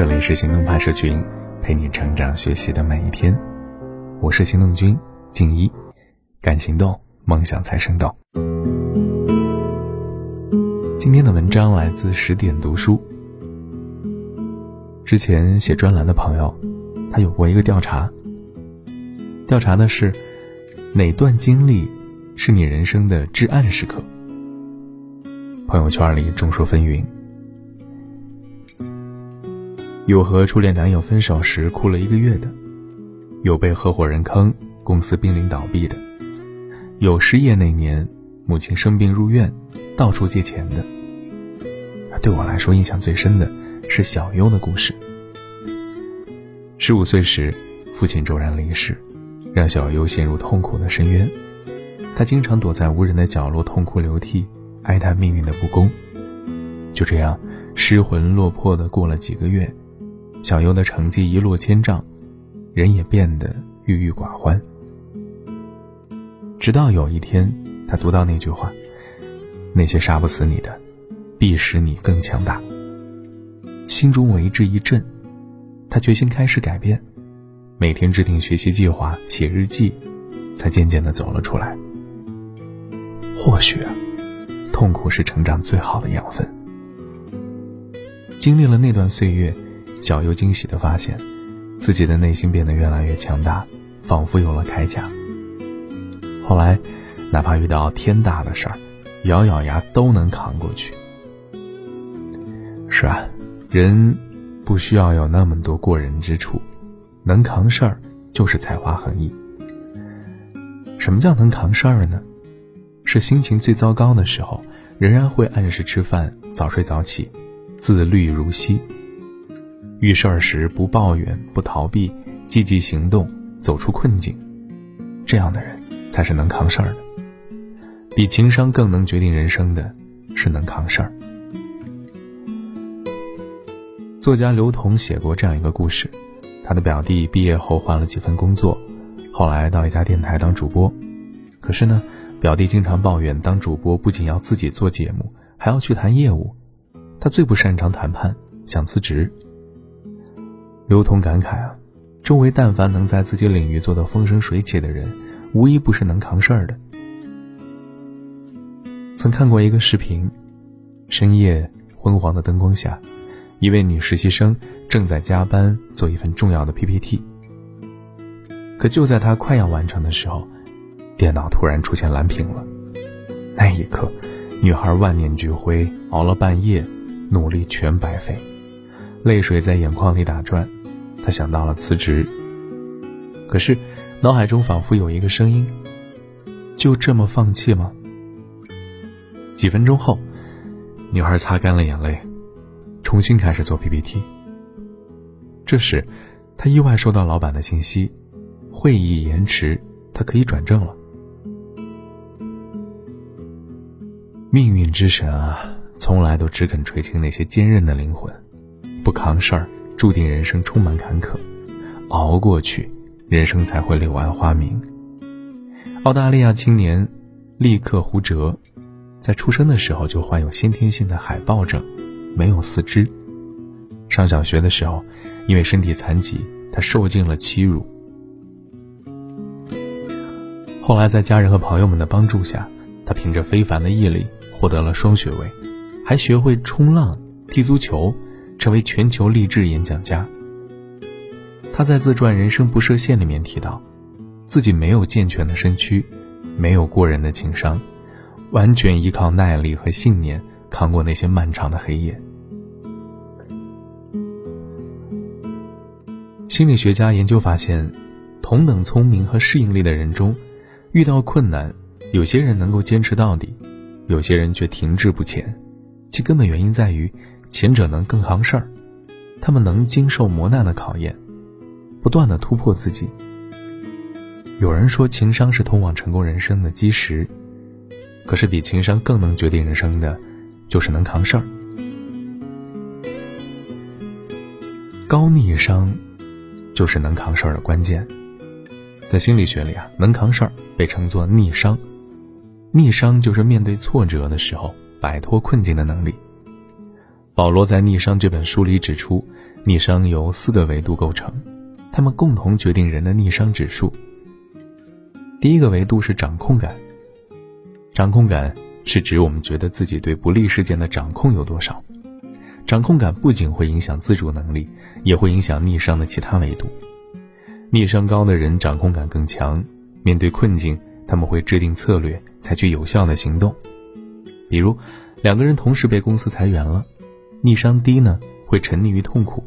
这里是行动派社群，陪你成长学习的每一天。我是行动君静一，敢行动，梦想才生动。今天的文章来自十点读书。之前写专栏的朋友，他有过一个调查，调查的是哪段经历是你人生的至暗时刻？朋友圈里众说纷纭。有和初恋男友分手时哭了一个月的，有被合伙人坑，公司濒临倒闭的，有失业那年母亲生病入院，到处借钱的。对我来说，印象最深的是小优的故事。十五岁时，父亲骤然离世，让小优陷入痛苦的深渊。他经常躲在无人的角落痛哭流涕，哀叹命运的不公。就这样，失魂落魄的过了几个月。小优的成绩一落千丈，人也变得郁郁寡欢。直到有一天，他读到那句话：“那些杀不死你的，必使你更强大。”心中为之一震，他决心开始改变，每天制定学习计划，写日记，才渐渐的走了出来。或许，痛苦是成长最好的养分。经历了那段岁月。小优惊喜地发现，自己的内心变得越来越强大，仿佛有了铠甲。后来，哪怕遇到天大的事儿，咬咬牙都能扛过去。是啊，人不需要有那么多过人之处，能扛事儿就是才华横溢。什么叫能扛事儿呢？是心情最糟糕的时候，仍然会按时吃饭、早睡早起，自律如昔。遇事儿时不抱怨不逃避，积极行动，走出困境，这样的人才是能扛事儿的。比情商更能决定人生的，是能扛事儿。作家刘同写过这样一个故事：他的表弟毕业后换了几份工作，后来到一家电台当主播。可是呢，表弟经常抱怨当主播不仅要自己做节目，还要去谈业务，他最不擅长谈判，想辞职。刘同感慨啊，周围但凡能在自己领域做得风生水起的人，无一不是能扛事儿的。曾看过一个视频，深夜昏黄的灯光下，一位女实习生正在加班做一份重要的 PPT。可就在她快要完成的时候，电脑突然出现蓝屏了。那一刻，女孩万念俱灰，熬了半夜，努力全白费，泪水在眼眶里打转。他想到了辞职，可是脑海中仿佛有一个声音：“就这么放弃吗？”几分钟后，女孩擦干了眼泪，重新开始做 PPT。这时，她意外收到老板的信息：会议延迟，她可以转正了。命运之神啊，从来都只肯垂青那些坚韧的灵魂，不扛事儿。注定人生充满坎坷，熬过去，人生才会柳暗花明。澳大利亚青年利克胡哲，在出生的时候就患有先天性的海豹症，没有四肢。上小学的时候，因为身体残疾，他受尽了欺辱。后来在家人和朋友们的帮助下，他凭着非凡的毅力获得了双学位，还学会冲浪、踢足球。成为全球励志演讲家。他在自传《人生不设限》里面提到，自己没有健全的身躯，没有过人的情商，完全依靠耐力和信念扛过那些漫长的黑夜。心理学家研究发现，同等聪明和适应力的人中，遇到困难，有些人能够坚持到底，有些人却停滞不前，其根本原因在于。前者能更行事儿，他们能经受磨难的考验，不断的突破自己。有人说情商是通往成功人生的基石，可是比情商更能决定人生的，就是能扛事儿。高逆商，就是能扛事儿的关键。在心理学里啊，能扛事儿被称作逆商，逆商就是面对挫折的时候摆脱困境的能力。保罗在《逆商》这本书里指出，逆商由四个维度构成，它们共同决定人的逆商指数。第一个维度是掌控感。掌控感是指我们觉得自己对不利事件的掌控有多少。掌控感不仅会影响自主能力，也会影响逆商的其他维度。逆商高的人掌控感更强，面对困境，他们会制定策略，采取有效的行动。比如，两个人同时被公司裁员了，逆商低呢会沉溺于痛苦，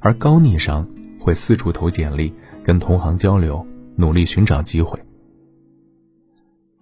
而高逆商会四处投简历，跟同行交流，努力寻找机会。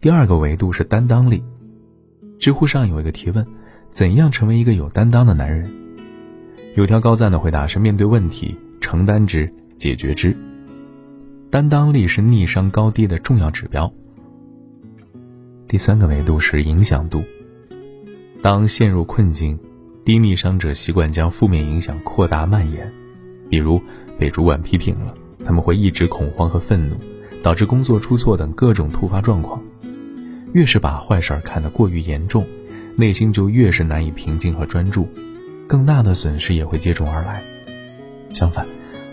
第二个维度是担当力。知乎上有一个提问：怎样成为一个有担当的男人？有条高赞的回答是：面对问题，承担之，解决之。担当力是逆商高低的重要指标。第三个维度是影响度。当陷入困境，低逆商者习惯将负面影响扩大蔓延，比如被主管批评了，他们会一直恐慌和愤怒，导致工作出错等各种突发状况。越是把坏事看得过于严重，内心就越是难以平静和专注，更大的损失也会接踵而来。相反，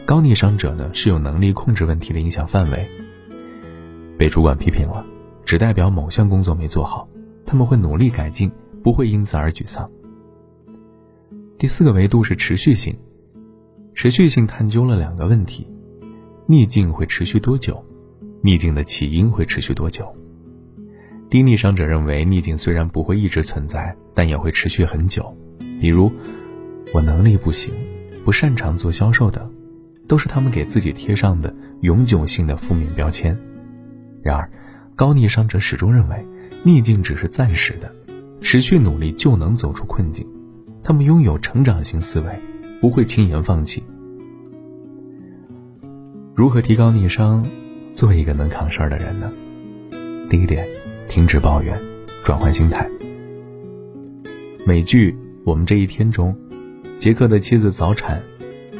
高逆商者呢是有能力控制问题的影响范围。被主管批评了，只代表某项工作没做好，他们会努力改进，不会因此而沮丧。第四个维度是持续性，持续性探究了两个问题：逆境会持续多久？逆境的起因会持续多久？低逆商者认为，逆境虽然不会一直存在，但也会持续很久。比如，我能力不行，不擅长做销售等，都是他们给自己贴上的永久性的负面标签。然而，高逆商者始终认为，逆境只是暂时的，持续努力就能走出困境。他们拥有成长型思维，不会轻言放弃。如何提高逆商，做一个能扛事儿的人呢？第一点。停止抱怨，转换心态。美剧《我们这一天》中，杰克的妻子早产，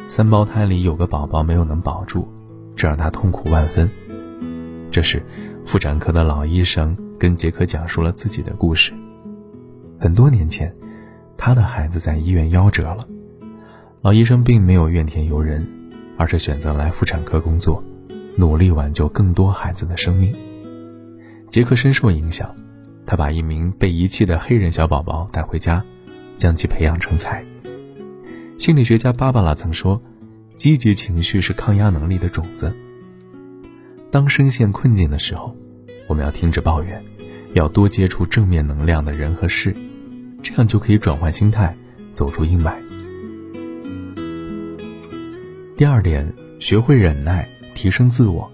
三胞胎里有个宝宝没有能保住，这让他痛苦万分。这时，妇产科的老医生跟杰克讲述了自己的故事。很多年前，他的孩子在医院夭折了，老医生并没有怨天尤人，而是选择来妇产科工作，努力挽救更多孩子的生命。杰克深受影响，他把一名被遗弃的黑人小宝宝带回家，将其培养成才。心理学家芭芭拉曾说：“积极情绪是抗压能力的种子。”当深陷困境的时候，我们要停止抱怨，要多接触正面能量的人和事，这样就可以转换心态，走出阴霾。第二点，学会忍耐，提升自我。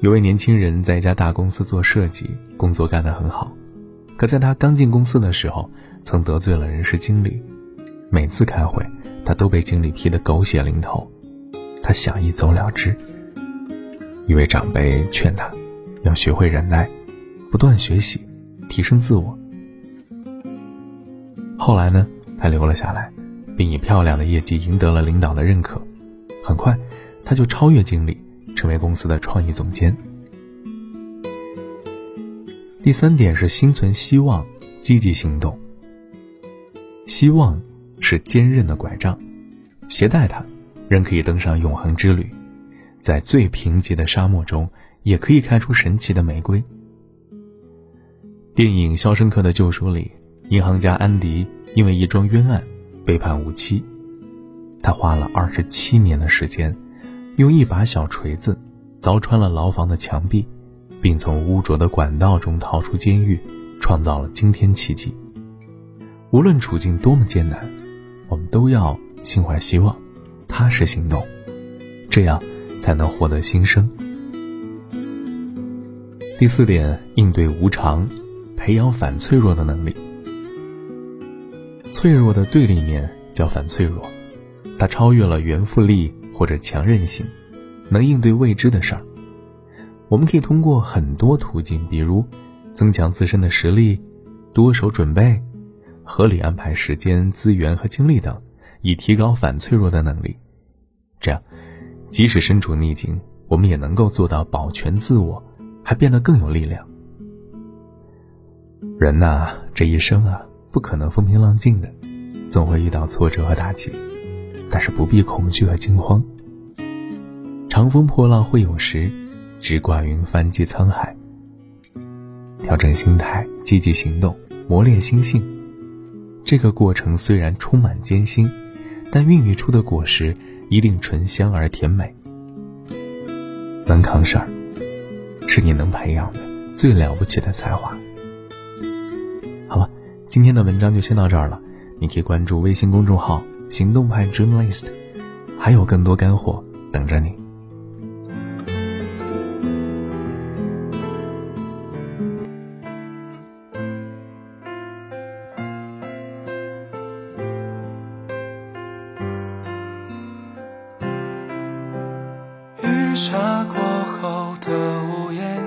有位年轻人在一家大公司做设计，工作干得很好。可在他刚进公司的时候，曾得罪了人事经理。每次开会，他都被经理批得狗血淋头。他想一走了之。一位长辈劝他，要学会忍耐，不断学习，提升自我。后来呢，他留了下来，并以漂亮的业绩赢得了领导的认可。很快，他就超越经理。成为公司的创意总监。第三点是心存希望，积极行动。希望是坚韧的拐杖，携带它，人可以登上永恒之旅，在最贫瘠的沙漠中，也可以开出神奇的玫瑰。电影《肖申克的救赎》里，银行家安迪因为一桩冤案被判无期，他花了二十七年的时间。用一把小锤子凿穿了牢房的墙壁，并从污浊的管道中逃出监狱，创造了惊天奇迹。无论处境多么艰难，我们都要心怀希望，踏实行动，这样才能获得新生。第四点，应对无常，培养反脆弱的能力。脆弱的对立面叫反脆弱，它超越了原复力。或者强韧性，能应对未知的事儿。我们可以通过很多途径，比如增强自身的实力、多手准备、合理安排时间、资源和精力等，以提高反脆弱的能力。这样，即使身处逆境，我们也能够做到保全自我，还变得更有力量。人呐，这一生啊，不可能风平浪静的，总会遇到挫折和打击。但是不必恐惧和惊慌。长风破浪会有时，直挂云帆济沧海。调整心态，积极行动，磨练心性。这个过程虽然充满艰辛，但孕育出的果实一定醇香而甜美。能扛事儿，是你能培养的最了不起的才华。今天的文章就先到这儿了。你可以关注微信公众号“行动派 Dream List”，还有更多干货等着你。雨下过后的屋檐，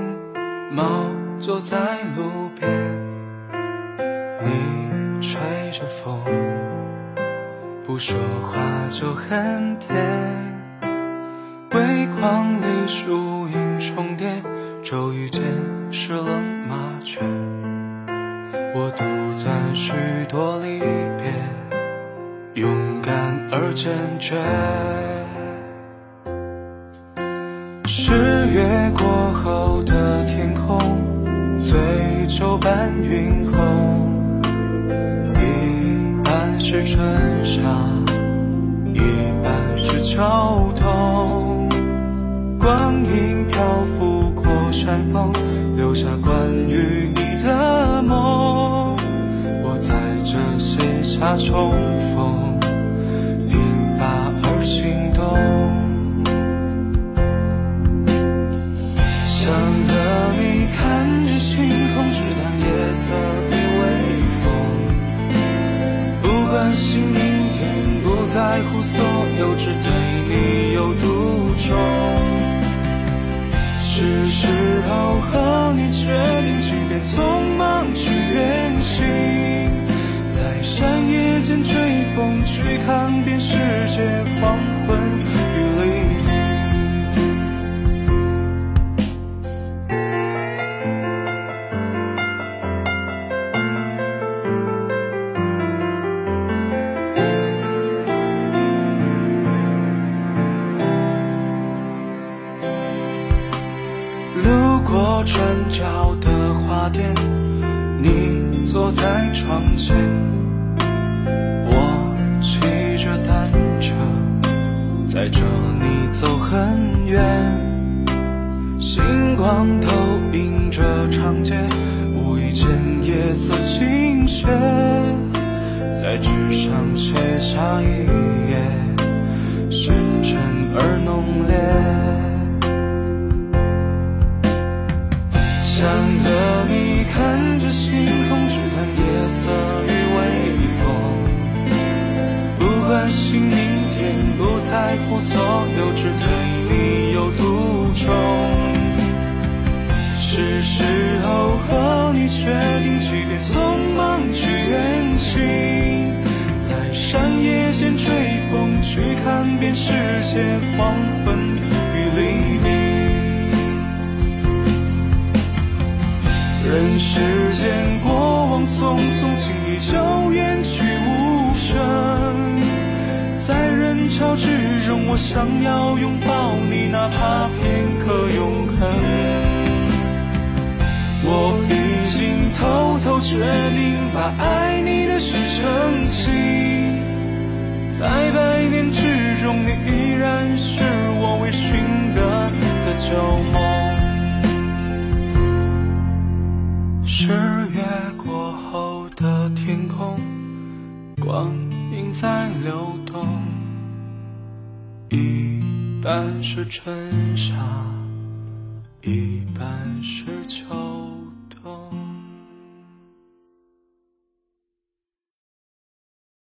猫坐在路边，你吹着风，不说话就很甜。微光里树影重叠，骤雨间湿了麻雀。我独赞许多离别，勇敢而坚决。十月过后的天空，醉酒伴云红，春夏，一半是秋冬。光阴漂浮过山峰，留下关于你的梦。我在这写下重逢，间追风，去看遍世界黄昏与黎明。路过转角的花店，你坐在窗前，我骑着单车，载着你走很远。星光投映着长街，无意间夜色倾斜，在纸上写下一页，深沉而浓烈。想和你看着星空，只谈夜色与明天，不在乎所有，只对你有独钟。是时候和你决定，即便匆忙去远行，在山野间追风，去看遍世界黄昏与黎明。人世间过往匆匆，轻易就远去无声。潮之中，我想要拥抱你，哪怕片刻永恒。我已经偷偷决定，把爱你的事澄清。在百年之中，你一半是春夏，一半是秋。